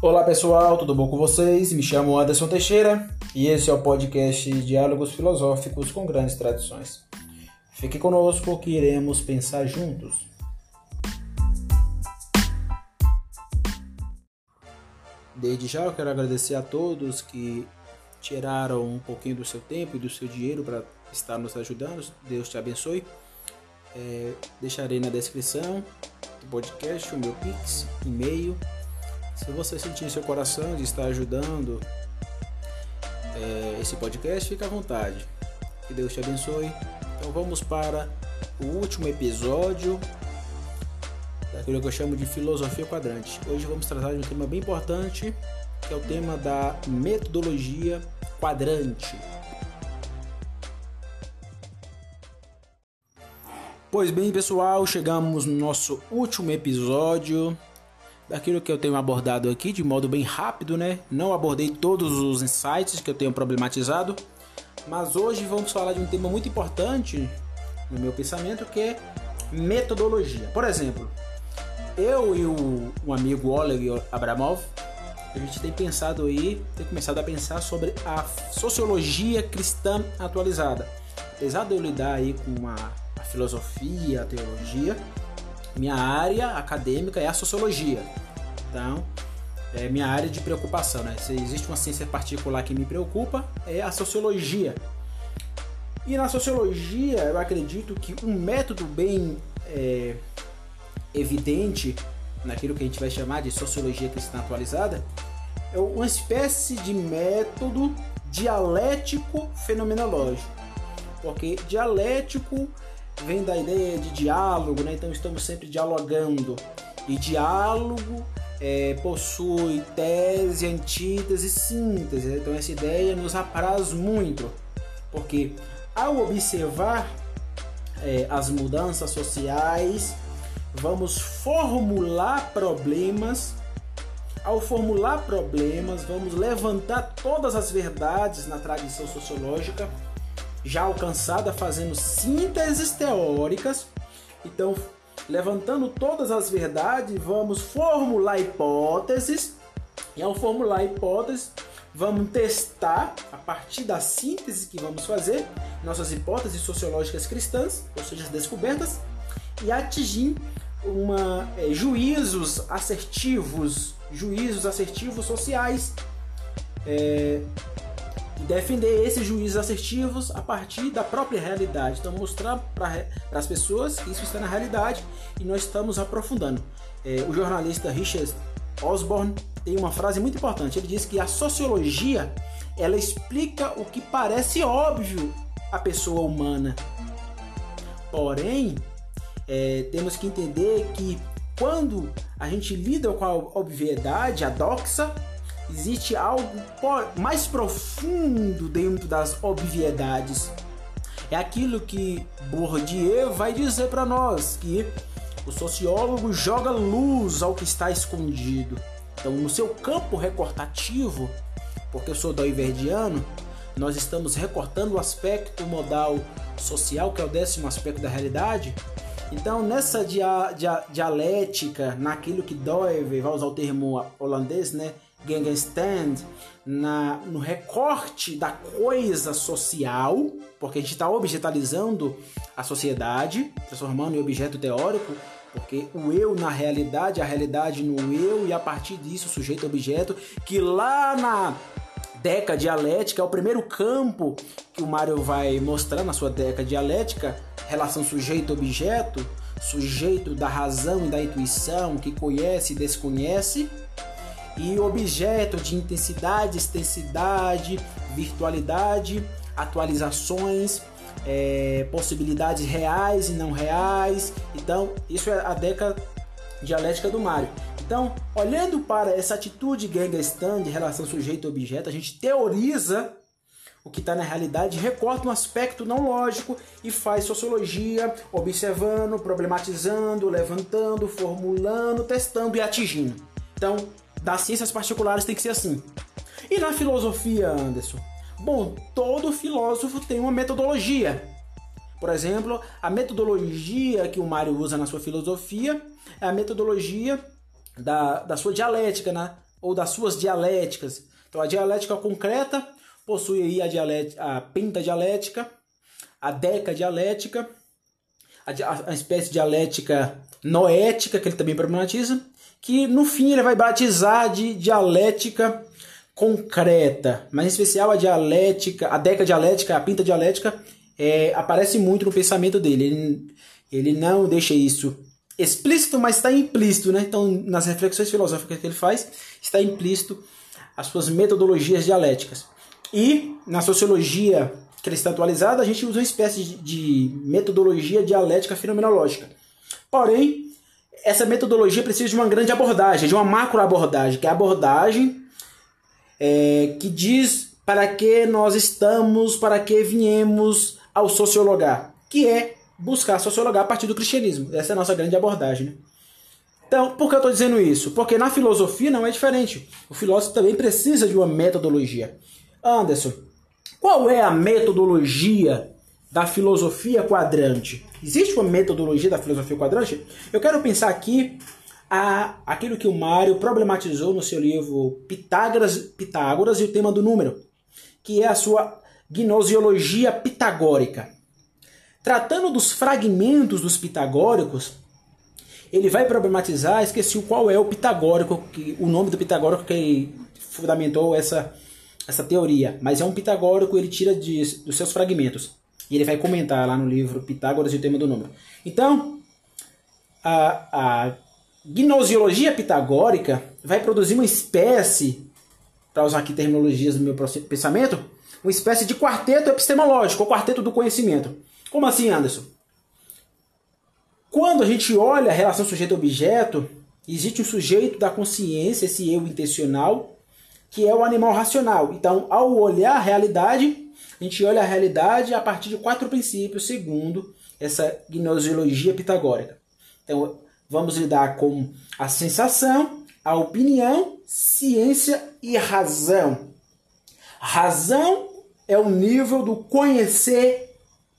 Olá pessoal, tudo bom com vocês? Me chamo Anderson Teixeira e esse é o podcast Diálogos Filosóficos com Grandes Tradições. Fique conosco que iremos pensar juntos. Desde já eu quero agradecer a todos que tiraram um pouquinho do seu tempo e do seu dinheiro para estar nos ajudando. Deus te abençoe. É, deixarei na descrição do podcast o meu Pix, e-mail se você sentir em seu coração de estar ajudando é, esse podcast, fique à vontade. Que Deus te abençoe. Então vamos para o último episódio daquilo que eu chamo de filosofia quadrante. Hoje vamos tratar de um tema bem importante, que é o tema da metodologia quadrante. Pois bem, pessoal, chegamos no nosso último episódio daquilo que eu tenho abordado aqui de modo bem rápido, né? Não abordei todos os insights que eu tenho problematizado, mas hoje vamos falar de um tema muito importante no meu pensamento que é metodologia. Por exemplo, eu e o, um amigo Oleg Abramov, a gente tem pensado aí, tem começado a pensar sobre a sociologia cristã atualizada. Apesar de eu lidar aí com a, a filosofia, a teologia, minha área acadêmica é a sociologia. Então, é minha área de preocupação, né? Se existe uma ciência particular que me preocupa, é a sociologia. E na sociologia, eu acredito que um método bem é, evidente, naquilo que a gente vai chamar de sociologia cristã atualizada, é uma espécie de método dialético fenomenológico. Porque dialético vem da ideia de diálogo, né? então estamos sempre dialogando. E diálogo é, possui tese, antítese síntese. Então essa ideia nos apraz muito, porque ao observar é, as mudanças sociais, vamos formular problemas. Ao formular problemas, vamos levantar todas as verdades na tradição sociológica já alcançada fazendo sínteses teóricas. Então, levantando todas as verdades, vamos formular hipóteses. E ao formular hipóteses, vamos testar a partir da síntese que vamos fazer nossas hipóteses sociológicas cristãs, ou seja, as descobertas, e atingir uma, é, juízos assertivos, juízos assertivos sociais. É, defender esses juízes assertivos a partir da própria realidade. Então, mostrar para as pessoas que isso está na realidade e nós estamos aprofundando. É, o jornalista Richard Osborne tem uma frase muito importante. Ele diz que a sociologia ela explica o que parece óbvio à pessoa humana. Porém, é, temos que entender que quando a gente lida com a obviedade, a doxa, existe algo mais profundo dentro das obviedades. É aquilo que Bourdieu vai dizer para nós, que o sociólogo joga luz ao que está escondido. Então, no seu campo recortativo, porque eu sou doiverdiano, nós estamos recortando o aspecto modal social, que é o décimo aspecto da realidade. Então, nessa dia, dia, dialética, naquilo que Doiver, vai usar o termo holandês, né? Gegenstand na, no recorte da coisa social, porque a gente está objetalizando a sociedade, transformando em objeto teórico, porque o eu na realidade, a realidade no eu, e a partir disso, sujeito-objeto, que lá na deca dialética é o primeiro campo que o Mário vai mostrar na sua deca dialética, relação sujeito-objeto, sujeito da razão e da intuição, que conhece e desconhece e objeto de intensidade, extensidade, virtualidade, atualizações, é, possibilidades reais e não reais. Então, isso é a década dialética do Mário. Então, olhando para essa atitude Stand de relação sujeito-objeto, a gente teoriza o que está na realidade, recorta um aspecto não lógico e faz sociologia, observando, problematizando, levantando, formulando, testando e atingindo. Então, das ciências particulares tem que ser assim. E na filosofia, Anderson? Bom, todo filósofo tem uma metodologia. Por exemplo, a metodologia que o Mário usa na sua filosofia é a metodologia da, da sua dialética, né? ou das suas dialéticas. Então a dialética concreta possui aí a, dialética, a pentadialética, a a, a espécie dialética noética, que ele também problematiza, que no fim ele vai batizar de dialética concreta, mas em especial a dialética, a deca dialética, a pinta dialética, é, aparece muito no pensamento dele. Ele, ele não deixa isso explícito, mas está implícito, né? Então, nas reflexões filosóficas que ele faz, está implícito as suas metodologias dialéticas. E na sociologia cristã atualizada, a gente usa uma espécie de metodologia dialética fenomenológica. Porém, essa metodologia precisa de uma grande abordagem, de uma macro abordagem, que é a abordagem é, que diz para que nós estamos, para que viemos ao sociologar, que é buscar sociologar a partir do cristianismo. Essa é a nossa grande abordagem. Né? Então, por que eu estou dizendo isso? Porque na filosofia não é diferente. O filósofo também precisa de uma metodologia. Anderson, qual é a metodologia da filosofia quadrante? Existe uma metodologia da filosofia quadrante? Eu quero pensar aqui a, aquilo que o Mário problematizou no seu livro Pitágoras, Pitágoras e o tema do número, que é a sua gnosiologia pitagórica. Tratando dos fragmentos dos pitagóricos, ele vai problematizar, esqueci qual é o pitagórico, o nome do pitagórico que fundamentou essa, essa teoria, mas é um pitagórico, ele tira de, dos seus fragmentos. E ele vai comentar lá no livro Pitágoras e o tema do número. Então, a, a gnosiologia pitagórica vai produzir uma espécie, para usar aqui terminologias do meu pensamento, uma espécie de quarteto epistemológico, ou quarteto do conhecimento. Como assim, Anderson? Quando a gente olha a relação sujeito-objeto, existe um sujeito da consciência, esse eu intencional, que é o animal racional. Então, ao olhar a realidade, a gente olha a realidade a partir de quatro princípios, segundo essa gnosiologia pitagórica. Então, vamos lidar com a sensação, a opinião, ciência e razão. Razão é o nível do conhecer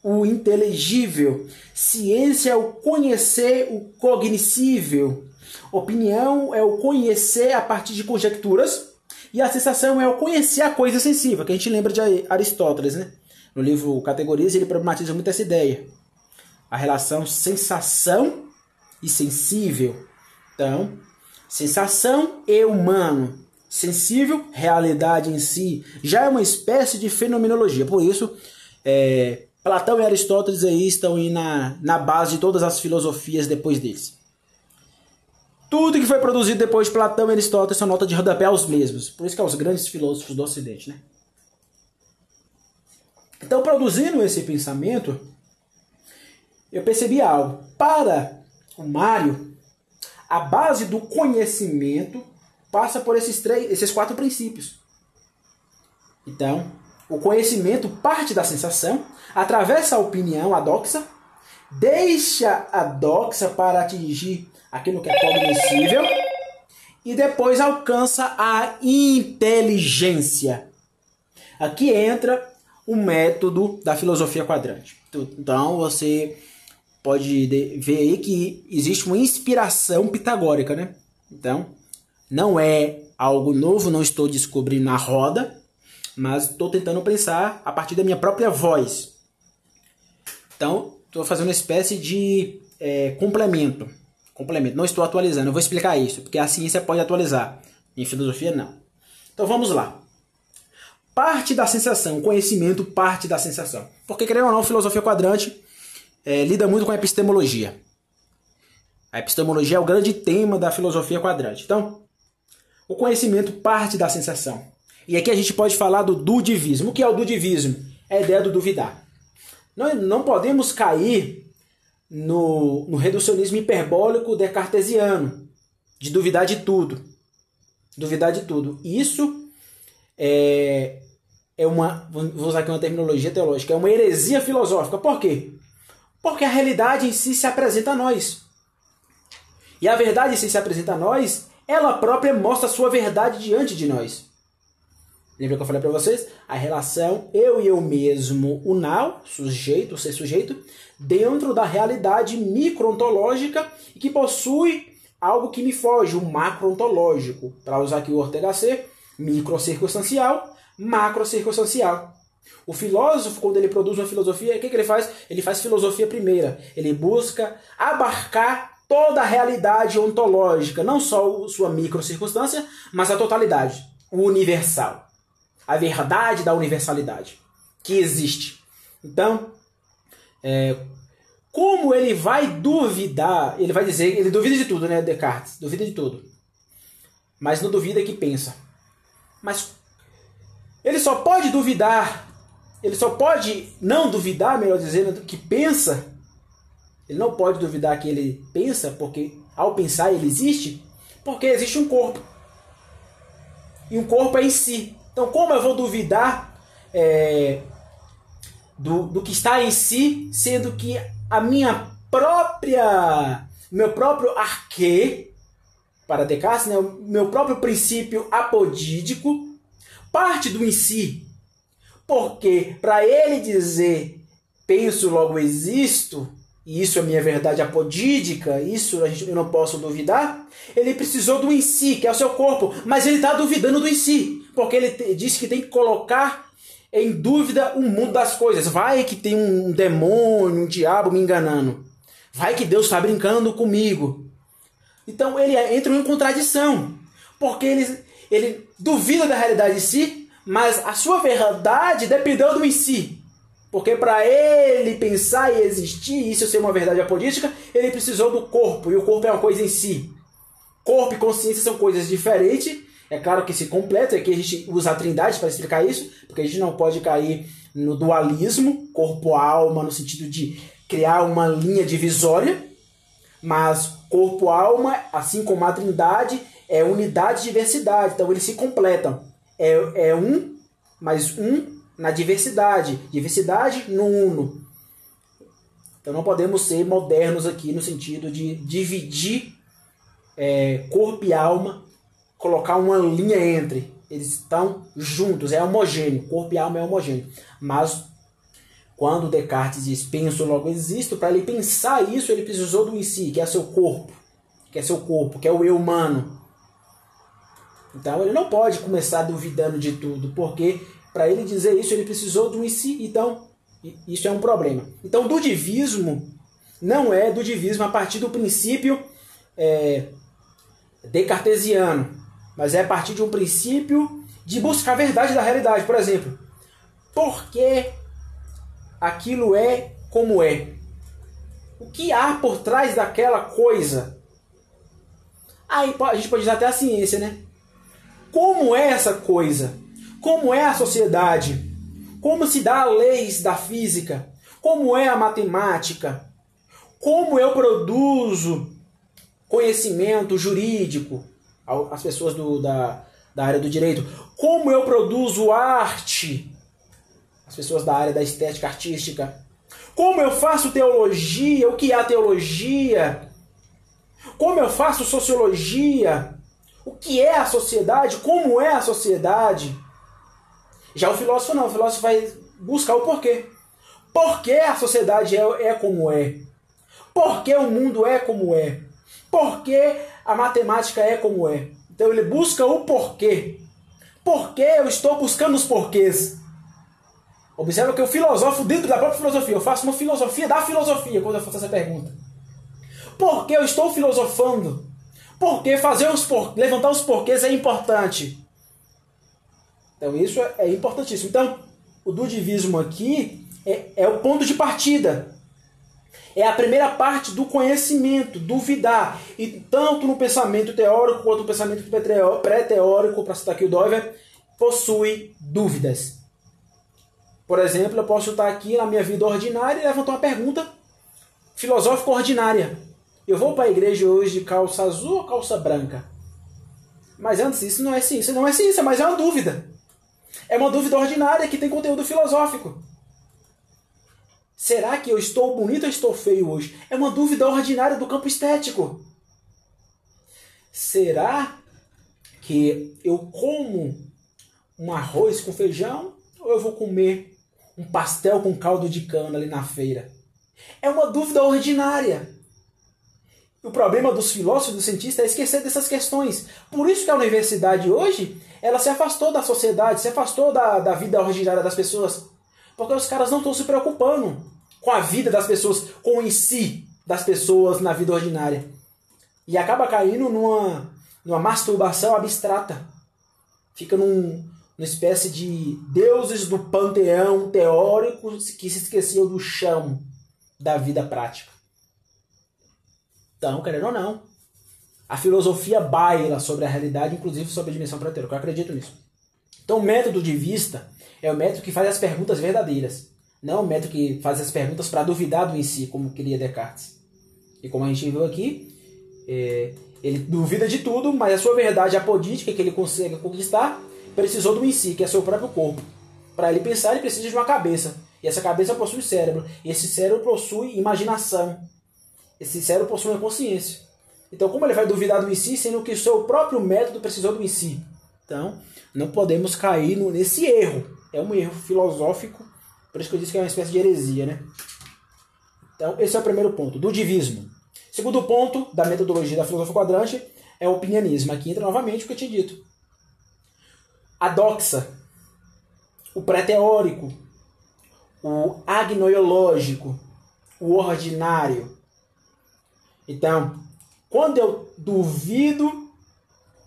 o inteligível. Ciência é o conhecer o cognoscível. Opinião é o conhecer a partir de conjecturas. E a sensação é o conhecer a coisa sensível, que a gente lembra de Aristóteles, né? No livro Categorias, ele problematiza muito essa ideia. A relação sensação e sensível. Então, sensação e humano. Sensível, realidade em si. Já é uma espécie de fenomenologia. Por isso, é, Platão e Aristóteles aí estão aí na, na base de todas as filosofias depois deles. Tudo que foi produzido depois de Platão e Aristóteles são nota de rodapé aos mesmos. Por isso que é os grandes filósofos do Ocidente, né? Então, produzindo esse pensamento, eu percebi algo. Para o Mário, a base do conhecimento passa por esses, três, esses quatro princípios. Então, o conhecimento parte da sensação, atravessa a opinião, a doxa, deixa a doxa para atingir aquilo que é cognoscível e depois alcança a inteligência. Aqui entra o método da filosofia quadrante. Então você pode ver aí que existe uma inspiração pitagórica, né? Então, não é algo novo, não estou descobrindo a roda, mas estou tentando pensar a partir da minha própria voz. Então, estou fazendo uma espécie de é, complemento. Complemento. Não estou atualizando. Eu vou explicar isso, porque a ciência pode atualizar. Em filosofia, não. Então, vamos lá. Parte da sensação, conhecimento parte da sensação. Porque, querendo ou não, filosofia quadrante é, lida muito com a epistemologia. A epistemologia é o grande tema da filosofia quadrante. Então, o conhecimento parte da sensação. E aqui a gente pode falar do dudivismo. O que é o dudivismo? É a ideia do duvidar. Nós não podemos cair no, no reducionismo hiperbólico descartesiano, de duvidar de tudo. Duvidar de tudo. Isso é, é uma, vou usar aqui uma terminologia teológica, é uma heresia filosófica. Por quê? Porque a realidade em si se apresenta a nós. E a verdade em si se apresenta a nós, ela própria mostra a sua verdade diante de nós. Lembra que eu falei para vocês? A relação eu e eu mesmo, o now, sujeito, ser sujeito, dentro da realidade microontológica que possui algo que me foge, o macro-ontológico. Para usar aqui o Ortega C, microcircunstancial, macrocircunstancial. O filósofo, quando ele produz uma filosofia, o que, que ele faz? Ele faz filosofia primeira. Ele busca abarcar toda a realidade ontológica, não só sua microcircunstância, mas a totalidade, o universal. A verdade da universalidade que existe. Então, é, como ele vai duvidar? Ele vai dizer, ele duvida de tudo, né, Descartes? Duvida de tudo. Mas não duvida que pensa. Mas ele só pode duvidar, ele só pode não duvidar, melhor dizendo, que pensa. Ele não pode duvidar que ele pensa, porque ao pensar ele existe, porque existe um corpo. E um corpo é em si. Então, como eu vou duvidar é, do, do que está em si, sendo que a minha própria, meu próprio arquê, para Descartes, né, o meu próprio princípio apodídico, parte do em si. Porque para ele dizer penso, logo existo, e isso é minha verdade apodídica, isso a gente, eu não posso duvidar, ele precisou do em si, que é o seu corpo, mas ele está duvidando do em si, porque ele disse que tem que colocar em dúvida o mundo das coisas. Vai que tem um demônio, um diabo me enganando. Vai que Deus está brincando comigo. Então ele entra em contradição, porque ele, ele duvida da realidade em si, mas a sua verdade dependeu do em si. Porque para ele pensar e existir, isso ser uma verdade apolítica, ele precisou do corpo, e o corpo é uma coisa em si. Corpo e consciência são coisas diferentes, é claro que se completa, aqui a gente usa a trindade para explicar isso, porque a gente não pode cair no dualismo, corpo-alma, no sentido de criar uma linha divisória, mas corpo-alma, assim como a trindade, é unidade e diversidade, então eles se completam. É, é um, mas um na diversidade, diversidade no uno. Então não podemos ser modernos aqui no sentido de dividir é, corpo e alma colocar uma linha entre. Eles estão juntos, é homogêneo, corpo e alma é homogêneo. Mas quando Descartes diz penso, logo existo, para ele pensar isso, ele precisou do em si, que é seu corpo, que é seu corpo, que é o eu humano. Então ele não pode começar duvidando de tudo, porque para ele dizer isso, ele precisou do em si. Então, isso é um problema. Então, do divismo não é do divismo a partir do princípio é, decartesiano, mas é a partir de um princípio de buscar a verdade da realidade. Por exemplo, por que aquilo é como é? O que há por trás daquela coisa? Aí a gente pode usar até a ciência, né? Como é essa coisa? Como é a sociedade? Como se dá as leis da física? Como é a matemática? Como eu produzo conhecimento jurídico? as pessoas do, da, da área do direito. Como eu produzo arte? As pessoas da área da estética artística. Como eu faço teologia? O que é a teologia? Como eu faço sociologia? O que é a sociedade? Como é a sociedade? Já o filósofo não, o filósofo vai buscar o porquê. Por que a sociedade é, é como é? Por que o mundo é como é? Por que a matemática é como é? Então ele busca o porquê. Por que eu estou buscando os porquês? Observa que eu filosofo dentro da própria filosofia. Eu faço uma filosofia da filosofia quando eu faço essa pergunta. Por que eu estou filosofando? Por que fazer os por... levantar os porquês é importante? Então isso é, é importantíssimo. Então, o dudivismo aqui é, é o ponto de partida é a primeira parte do conhecimento, duvidar. E tanto no pensamento teórico quanto no pensamento pré-teórico, para citar aqui o Dover, possui dúvidas. Por exemplo, eu posso estar aqui na minha vida ordinária e levantar uma pergunta filosófica ordinária. Eu vou para a igreja hoje de calça azul ou calça branca? Mas antes, isso não é ciência. Não é ciência, mas é uma dúvida. É uma dúvida ordinária que tem conteúdo filosófico. Será que eu estou bonito ou estou feio hoje? É uma dúvida ordinária do campo estético. Será que eu como um arroz com feijão ou eu vou comer um pastel com caldo de cana ali na feira? É uma dúvida ordinária o problema dos filósofos, dos cientistas, é esquecer dessas questões. Por isso que a universidade hoje, ela se afastou da sociedade, se afastou da, da vida ordinária das pessoas. Porque os caras não estão se preocupando com a vida das pessoas, com em si das pessoas na vida ordinária. E acaba caindo numa, numa masturbação abstrata. Fica num, numa espécie de deuses do panteão teórico que se esqueciam do chão da vida prática. Então, querendo ou não, a filosofia baila sobre a realidade, inclusive sobre a dimensão prateira. Eu acredito nisso. Então, o método de vista é o método que faz as perguntas verdadeiras, não o método que faz as perguntas para duvidar do em si, como queria Descartes. E como a gente viu aqui, é, ele duvida de tudo, mas a sua verdade apodítica que ele consegue conquistar precisou do em si, que é seu próprio corpo. Para ele pensar, ele precisa de uma cabeça. E essa cabeça possui cérebro. E esse cérebro possui imaginação. Esse cérebro possui uma consciência. Então, como ele vai duvidar do em si, sendo que o seu próprio método precisou do em si? Então, não podemos cair nesse erro. É um erro filosófico, por isso que eu disse que é uma espécie de heresia, né? Então, esse é o primeiro ponto, do divismo. Segundo ponto da metodologia da filosofia quadrante é o opinianismo. Aqui entra novamente o que eu tinha dito. A doxa, o pré-teórico, o agnoiológico, o ordinário, então, quando eu duvido,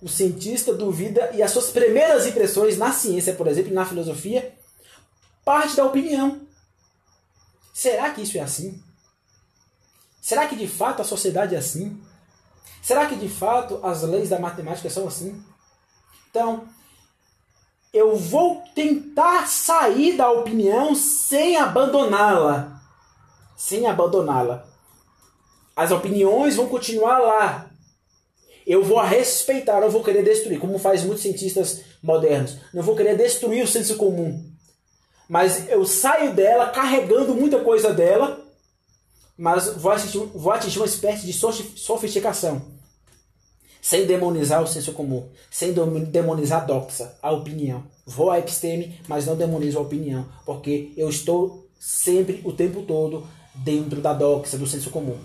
o cientista duvida e as suas primeiras impressões na ciência, por exemplo, na filosofia, parte da opinião. Será que isso é assim? Será que de fato a sociedade é assim? Será que de fato as leis da matemática são assim? Então, eu vou tentar sair da opinião sem abandoná-la. Sem abandoná-la. As opiniões vão continuar lá. Eu vou respeitar, não vou querer destruir, como faz muitos cientistas modernos. Não vou querer destruir o senso comum. Mas eu saio dela carregando muita coisa dela, mas vou atingir, vou atingir uma espécie de sofisticação. Sem demonizar o senso comum, sem demonizar a doxa, a opinião. Vou à episteme, mas não demonizo a opinião, porque eu estou sempre, o tempo todo, dentro da doxa, do senso comum.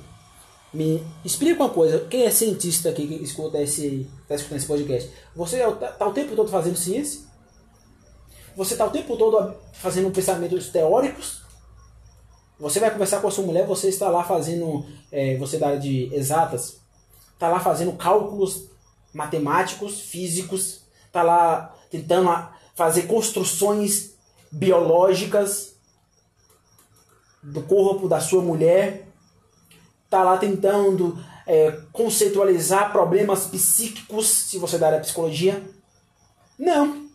Me explica uma coisa, quem é cientista aqui que escuta esse, tá escutando esse podcast? Você está tá o tempo todo fazendo ciência? Você está o tempo todo fazendo pensamentos teóricos? Você vai conversar com a sua mulher, você está lá fazendo, é, você da área de exatas, está lá fazendo cálculos matemáticos, físicos, está lá tentando fazer construções biológicas do corpo da sua mulher está lá tentando é, conceitualizar problemas psíquicos, se você der a psicologia? Não.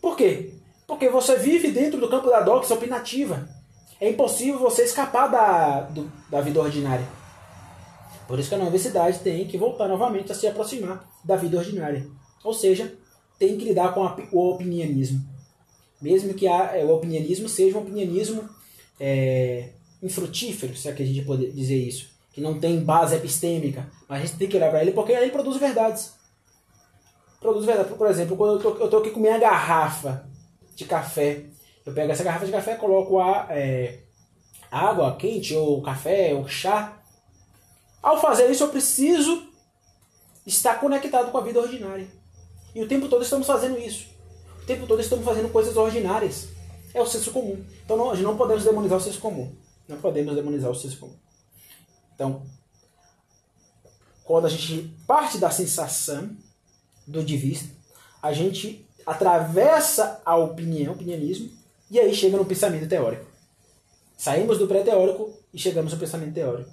Por quê? Porque você vive dentro do campo da doxa opinativa. É impossível você escapar da, do, da vida ordinária. Por isso que a universidade tem que voltar novamente a se aproximar da vida ordinária. Ou seja, tem que lidar com a, o opinianismo. Mesmo que a, é, o opinianismo seja um opinianismo é, infrutífero, se é que a gente pode dizer isso que não tem base epistêmica, mas a gente tem que olhar para ele porque ele produz verdades. Produz verdades. Por exemplo, quando eu tô, tô aqui com minha garrafa de café, eu pego essa garrafa de café, coloco a, é, água quente, ou café, ou chá. Ao fazer isso, eu preciso estar conectado com a vida ordinária. E o tempo todo estamos fazendo isso. O tempo todo estamos fazendo coisas ordinárias. É o senso comum. Então não, não podemos demonizar o senso comum. Não podemos demonizar o senso comum. Então, quando a gente parte da sensação do de vista, a gente atravessa a opinião, opinianismo, e aí chega no pensamento teórico. Saímos do pré-teórico e chegamos no pensamento teórico.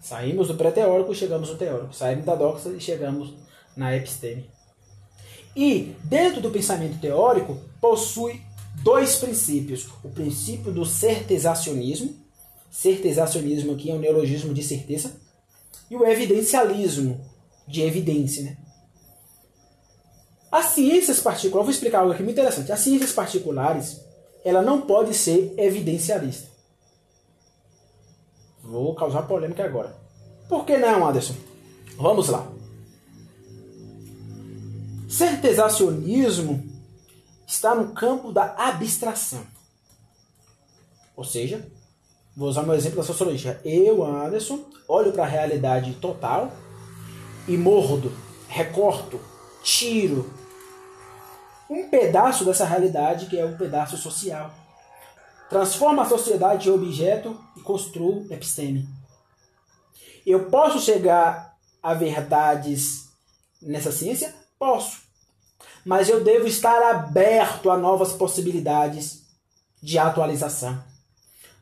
Saímos do pré-teórico e chegamos no teórico. Saímos da doxa e chegamos na episteme. E dentro do pensamento teórico possui dois princípios: o princípio do certezacionismo certezacionismo aqui é um neologismo de certeza, e o evidencialismo, de evidência. Né? As ciências particulares, vou explicar algo aqui muito interessante. As ciências particulares, ela não pode ser evidencialista. Vou causar polêmica agora. Por que não, Anderson? Vamos lá. Certezacionismo está no campo da abstração. Ou seja, vou usar meu exemplo da sociologia. Eu, Anderson, olho para a realidade total e mordo, recorto, tiro um pedaço dessa realidade que é um pedaço social. Transforma a sociedade em objeto e construo episteme. Eu posso chegar a verdades nessa ciência? Posso. Mas eu devo estar aberto a novas possibilidades de atualização.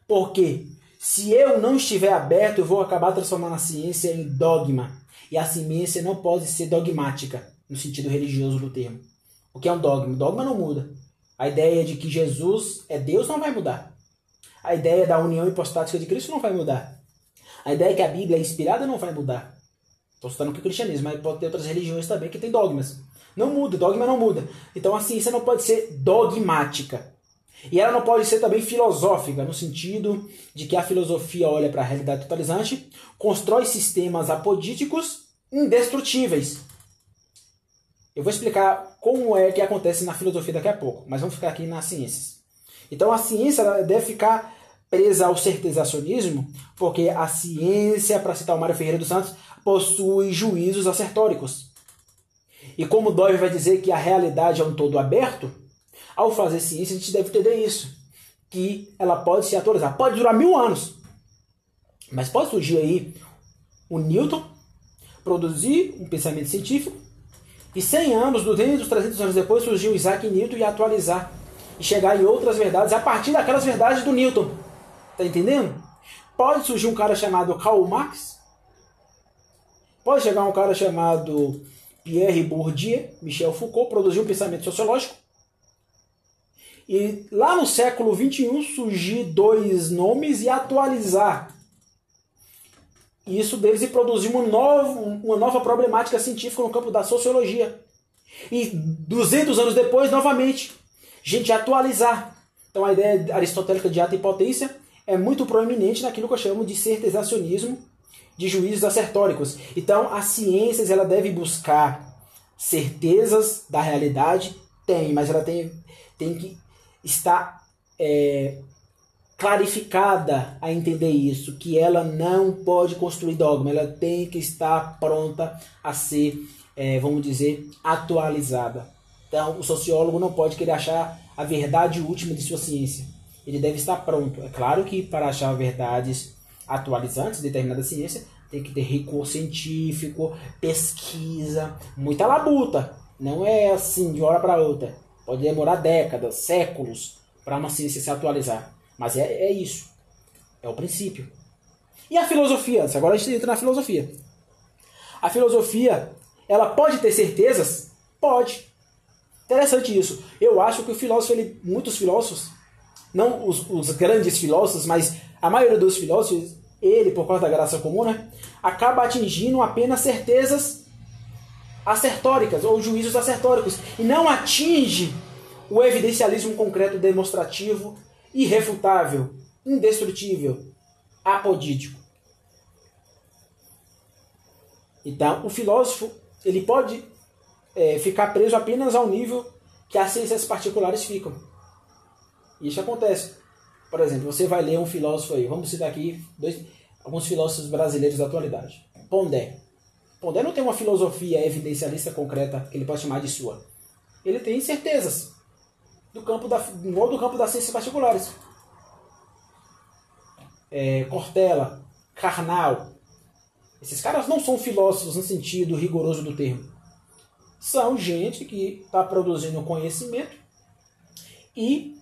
Porque se eu não estiver aberto, eu vou acabar transformando a ciência em dogma. E a ciência não pode ser dogmática, no sentido religioso do termo. O que é um dogma? Dogma não muda. A ideia de que Jesus é Deus não vai mudar. A ideia da união hipostática de Cristo não vai mudar. A ideia que a Bíblia é inspirada não vai mudar. Estou citando aqui o cristianismo, mas pode ter outras religiões também que tem dogmas. Não muda, dogma não muda. Então a ciência não pode ser dogmática. E ela não pode ser também filosófica, no sentido de que a filosofia olha para a realidade totalizante, constrói sistemas apodíticos indestrutíveis. Eu vou explicar como é que acontece na filosofia daqui a pouco, mas vamos ficar aqui nas ciências. Então a ciência deve ficar presa ao certezacionismo, porque a ciência, para citar o Mário Ferreira dos Santos, possui juízos acertóricos. E como Dove vai dizer que a realidade é um todo aberto, ao fazer ciência, a gente deve entender isso. Que ela pode se atualizar. Pode durar mil anos. Mas pode surgir aí o Newton, produzir um pensamento científico, e 100 anos, 200, 300 anos depois, surgiu Isaac Newton e atualizar. E chegar em outras verdades a partir daquelas verdades do Newton. Tá entendendo? Pode surgir um cara chamado Karl Marx. Pode chegar um cara chamado Pierre Bourdieu, Michel Foucault, produzir um pensamento sociológico. E lá no século XXI surgir dois nomes e atualizar isso deles e produzir uma nova, uma nova problemática científica no campo da sociologia. E 200 anos depois, novamente, gente atualizar. Então a ideia aristotélica de ato e potência é muito proeminente naquilo que eu chamo de certezacionismo de juízos acertóricos. Então as ciências ela deve buscar certezas da realidade, tem, mas ela tem, tem que está é, clarificada a entender isso, que ela não pode construir dogma, ela tem que estar pronta a ser, é, vamos dizer, atualizada. Então, o sociólogo não pode querer achar a verdade última de sua ciência. Ele deve estar pronto. É claro que para achar verdades atualizantes de determinada ciência, tem que ter recurso científico, pesquisa, muita labuta. Não é assim de hora para outra. Pode demorar décadas, séculos para uma ciência se atualizar. Mas é, é isso. É o princípio. E a filosofia? Agora a gente entra na filosofia. A filosofia, ela pode ter certezas? Pode. Interessante isso. Eu acho que o filósofo, ele, muitos filósofos, não os, os grandes filósofos, mas a maioria dos filósofos, ele, por causa da graça comum, né, acaba atingindo apenas certezas acertóricas ou juízos acertóricos e não atinge o evidencialismo concreto demonstrativo, irrefutável, indestrutível, apodítico. Então, o filósofo ele pode é, ficar preso apenas ao nível que as ciências particulares ficam. Isso acontece. Por exemplo, você vai ler um filósofo aí, vamos citar aqui dois, alguns filósofos brasileiros da atualidade. Pondé. Pondé não tem uma filosofia evidencialista concreta que ele pode chamar de sua. Ele tem certezas do campo da, do campo das ciências particulares. É, Cortella, Karnal. Esses caras não são filósofos no sentido rigoroso do termo. São gente que está produzindo conhecimento e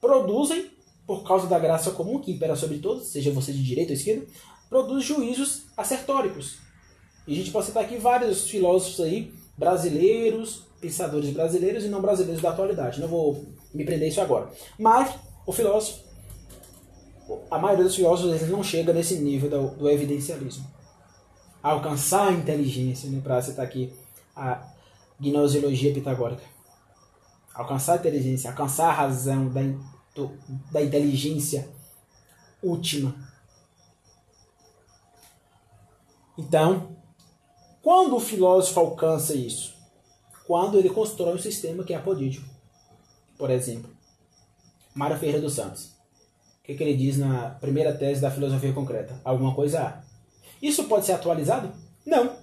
produzem, por causa da graça comum que impera sobre todos, seja você de direita ou esquerda, produz juízos acertóricos. E a gente pode citar aqui vários filósofos aí, brasileiros, pensadores brasileiros e não brasileiros da atualidade. Não vou me prender isso agora. Mas o filósofo, a maioria dos filósofos eles não chega nesse nível do, do evidencialismo. Alcançar a inteligência, né, para citar aqui a gnoseologia pitagórica. Alcançar a inteligência, alcançar a razão da, do, da inteligência última. Então, quando o filósofo alcança isso? Quando ele constrói um sistema que é apodítico. Por exemplo, Mário Ferreira dos Santos, que, que ele diz na primeira tese da filosofia concreta? Alguma coisa há. Isso pode ser atualizado? Não.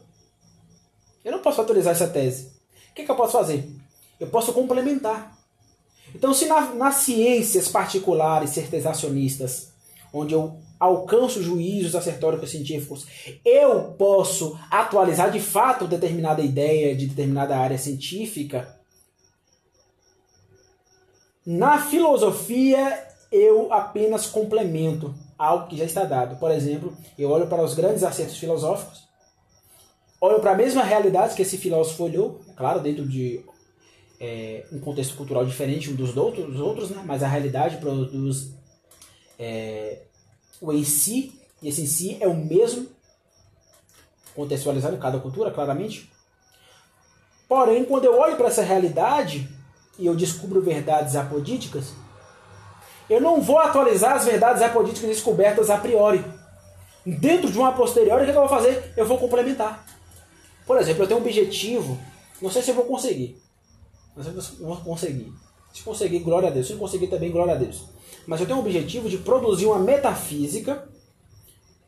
Eu não posso atualizar essa tese. O que, que eu posso fazer? Eu posso complementar. Então, se na, nas ciências particulares certezacionistas, onde eu alcanço juízos acertóricos científicos, eu posso atualizar de fato determinada ideia de determinada área científica, na filosofia eu apenas complemento algo que já está dado. Por exemplo, eu olho para os grandes acertos filosóficos, olho para a mesma realidade que esse filósofo olhou, claro, dentro de é, um contexto cultural diferente um dos outros, dos outros né? mas a realidade produz é, o em si, e esse em si é o mesmo, contextualizado em cada cultura, claramente. Porém, quando eu olho para essa realidade e eu descubro verdades apodíticas, eu não vou atualizar as verdades apodíticas descobertas a priori. Dentro de uma posteriori, o que eu vou fazer? Eu vou complementar. Por exemplo, eu tenho um objetivo, não sei se eu vou conseguir. Não sei se eu vou conseguir. Se conseguir, glória a Deus. Se não conseguir também, glória a Deus. Mas eu tenho o objetivo de produzir uma metafísica,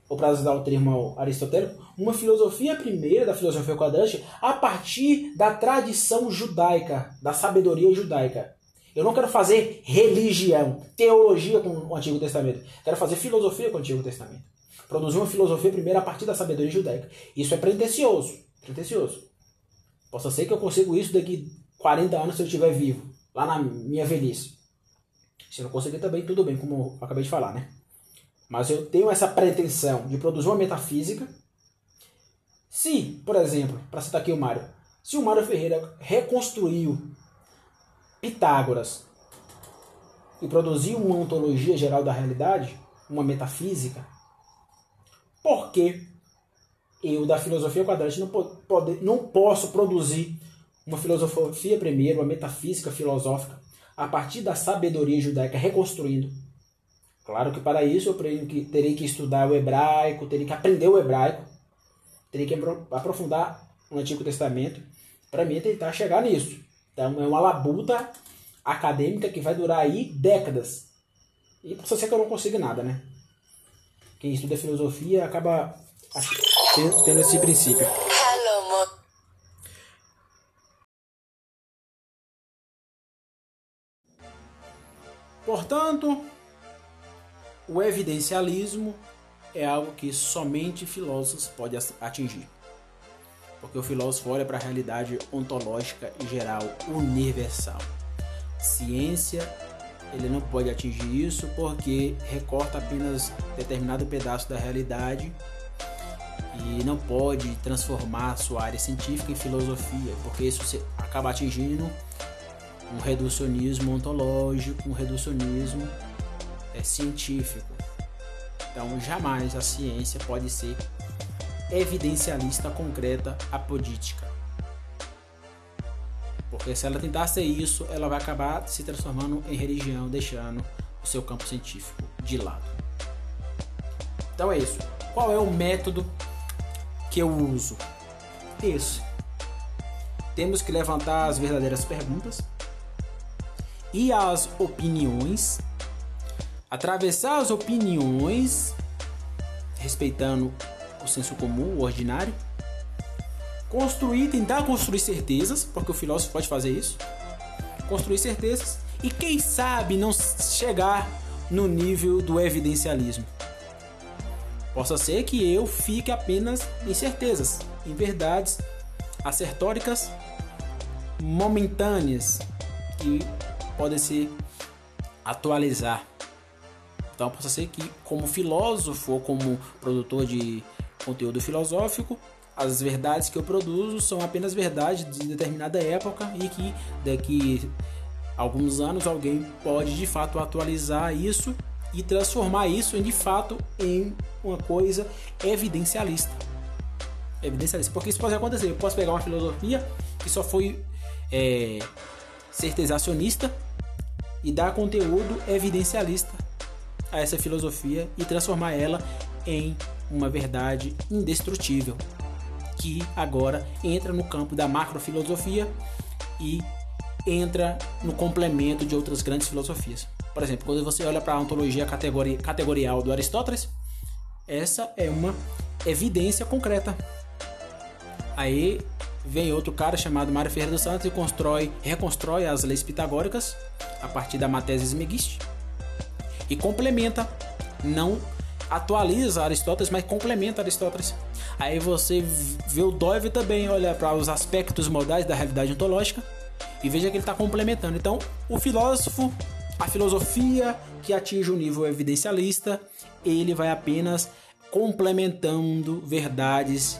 ou para usar o termo aristotélico, uma filosofia primeira da filosofia quadrante a partir da tradição judaica, da sabedoria judaica. Eu não quero fazer religião, teologia com o Antigo Testamento. Quero fazer filosofia com o Antigo Testamento. Produzir uma filosofia primeiro a partir da sabedoria judaica. Isso é pretensioso. Pretensioso. Possa ser que eu consiga isso daqui 40 anos se eu estiver vivo, lá na minha velhice. Se não conseguir também, tudo bem, como eu acabei de falar, né? Mas eu tenho essa pretensão de produzir uma metafísica. Se, por exemplo, para citar aqui o Mário, se o Mário Ferreira reconstruiu Pitágoras e produziu uma ontologia geral da realidade, uma metafísica, por que eu, da filosofia quadrante, não, pode, não posso produzir uma filosofia primeiro, uma metafísica filosófica, a partir da sabedoria judaica, reconstruindo? Claro que para isso eu terei que estudar o hebraico, terei que aprender o hebraico, terei que aprofundar o Antigo Testamento para mim tentar chegar nisso. Então é uma labuta acadêmica que vai durar aí décadas. E pode ser que eu não consiga nada, né? Quem estuda filosofia acaba tendo esse princípio. Portanto, o evidencialismo é algo que somente filósofos podem atingir porque o filósofo olha para a realidade ontológica e geral, universal. Ciência, ele não pode atingir isso porque recorta apenas determinado pedaço da realidade e não pode transformar sua área científica em filosofia, porque isso acaba atingindo um reducionismo ontológico, um reducionismo é, científico. Então, jamais a ciência pode ser evidencialista concreta apodítica. Porque se ela tentar ser isso, ela vai acabar se transformando em religião, deixando o seu campo científico de lado. Então é isso. Qual é o método que eu uso? Esse. Temos que levantar as verdadeiras perguntas e as opiniões, atravessar as opiniões, respeitando o senso comum, o ordinário. Construir, tentar construir certezas, porque o filósofo pode fazer isso. Construir certezas e quem sabe não chegar no nível do evidencialismo. Possa ser que eu fique apenas em certezas, em verdades acertóricas momentâneas que podem se atualizar. Então, possa ser que, como filósofo ou como produtor de conteúdo filosófico, as verdades que eu produzo são apenas verdades de determinada época e que daqui alguns anos alguém pode de fato atualizar isso e transformar isso de fato em uma coisa evidencialista. Evidencialista, porque isso pode acontecer. Eu posso pegar uma filosofia que só foi é, certezacionista e dar conteúdo evidencialista a essa filosofia e transformar ela em uma verdade indestrutível, que agora entra no campo da macrofilosofia e entra no complemento de outras grandes filosofias. Por exemplo, quando você olha para a ontologia categori categorial do Aristóteles, essa é uma evidência concreta. Aí vem outro cara chamado Mário Ferreira dos Santos e constrói, reconstrói as leis pitagóricas a partir da Matese Smegist e complementa, não atualiza Aristóteles, mas complementa Aristóteles. Aí você vê o Dove também olha para os aspectos modais da realidade ontológica e veja que ele está complementando. Então, o filósofo, a filosofia que atinge o nível evidencialista, ele vai apenas complementando verdades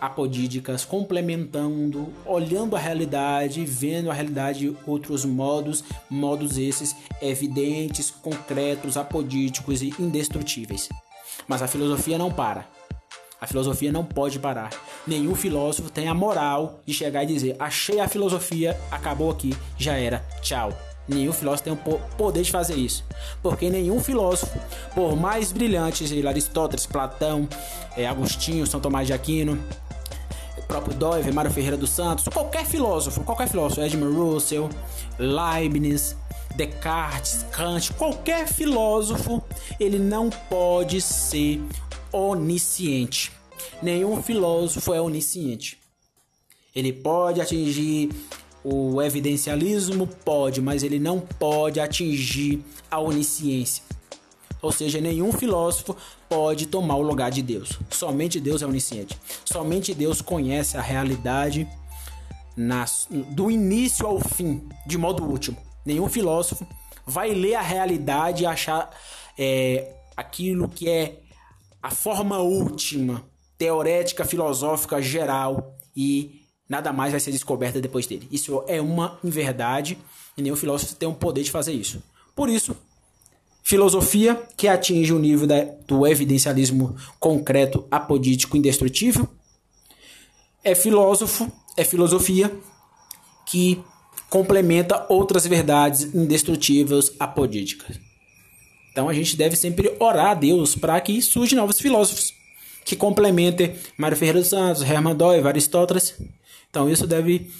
apodídicas, complementando, olhando a realidade, vendo a realidade de outros modos, modos esses evidentes, concretos, apodíticos e indestrutíveis. Mas a filosofia não para. A filosofia não pode parar. Nenhum filósofo tem a moral de chegar e dizer: achei a filosofia, acabou aqui, já era, tchau. Nenhum filósofo tem o poder de fazer isso. Porque nenhum filósofo, por mais brilhantes, Aristóteles, Platão, é, Agostinho, São Tomás de Aquino, próprio Doiver, Mário Ferreira dos Santos, qualquer filósofo, qualquer filósofo, Edmund Russell, Leibniz, Descartes, Kant, qualquer filósofo, ele não pode ser onisciente. Nenhum filósofo é onisciente. Ele pode atingir o evidencialismo, pode, mas ele não pode atingir a onisciência. Ou seja, nenhum filósofo pode tomar o lugar de Deus. Somente Deus é onisciente. Somente Deus conhece a realidade do início ao fim, de modo último. Nenhum filósofo vai ler a realidade e achar é, aquilo que é a forma última, teorética, filosófica, geral e nada mais vai ser descoberta depois dele. Isso é uma inverdade e nenhum filósofo tem o poder de fazer isso. Por isso, filosofia que atinge o nível da, do evidencialismo concreto, apodítico, indestrutível, é filósofo, é filosofia que complementa outras verdades indestrutíveis apodíticas. Então a gente deve sempre orar a Deus para que surjam novos filósofos que complementem Mário Ferreira dos Santos, Hermann Doyle, Aristóteles. Então isso deve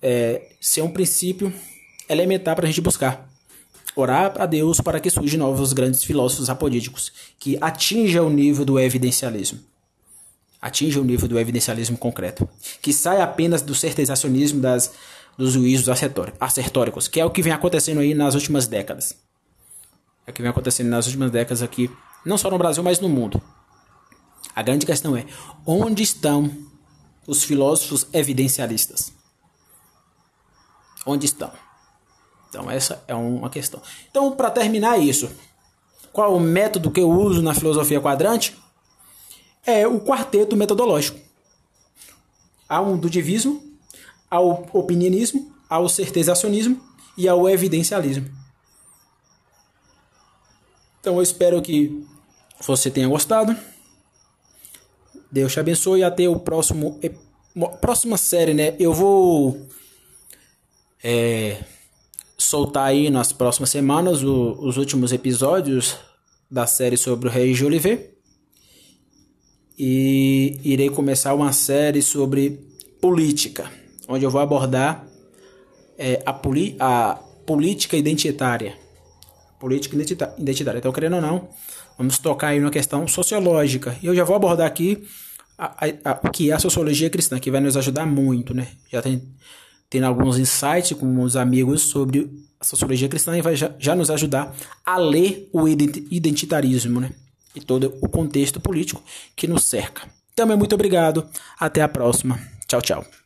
é, ser um princípio elementar para a gente buscar. Orar a Deus para que surjam novos grandes filósofos apodíticos que atinjam o nível do evidencialismo. Atinjam o nível do evidencialismo concreto. Que saia apenas do certizacionismo das, dos juízos assertóricos, que é o que vem acontecendo aí nas últimas décadas é o que vem acontecendo nas últimas décadas aqui, não só no Brasil, mas no mundo. A grande questão é: onde estão os filósofos evidencialistas? Onde estão? Então, essa é uma questão. Então, para terminar isso, qual o método que eu uso na filosofia quadrante? É o quarteto metodológico. Há um divismo, ao opinionismo, ao certezacionismo e ao evidencialismo. Então eu espero que você tenha gostado. Deus te abençoe e até o próximo próxima série, né? Eu vou é, soltar aí nas próximas semanas o, os últimos episódios da série sobre o Rei de Oliver. E irei começar uma série sobre política, onde eu vou abordar é, a, a política identitária política identitária. Então, querendo ou não, vamos tocar aí numa questão sociológica. E eu já vou abordar aqui o que é a sociologia cristã, que vai nos ajudar muito, né? Já tem tendo alguns insights com os amigos sobre a sociologia cristã e vai já, já nos ajudar a ler o identitarismo, né? E todo o contexto político que nos cerca. Também muito obrigado. Até a próxima. Tchau, tchau.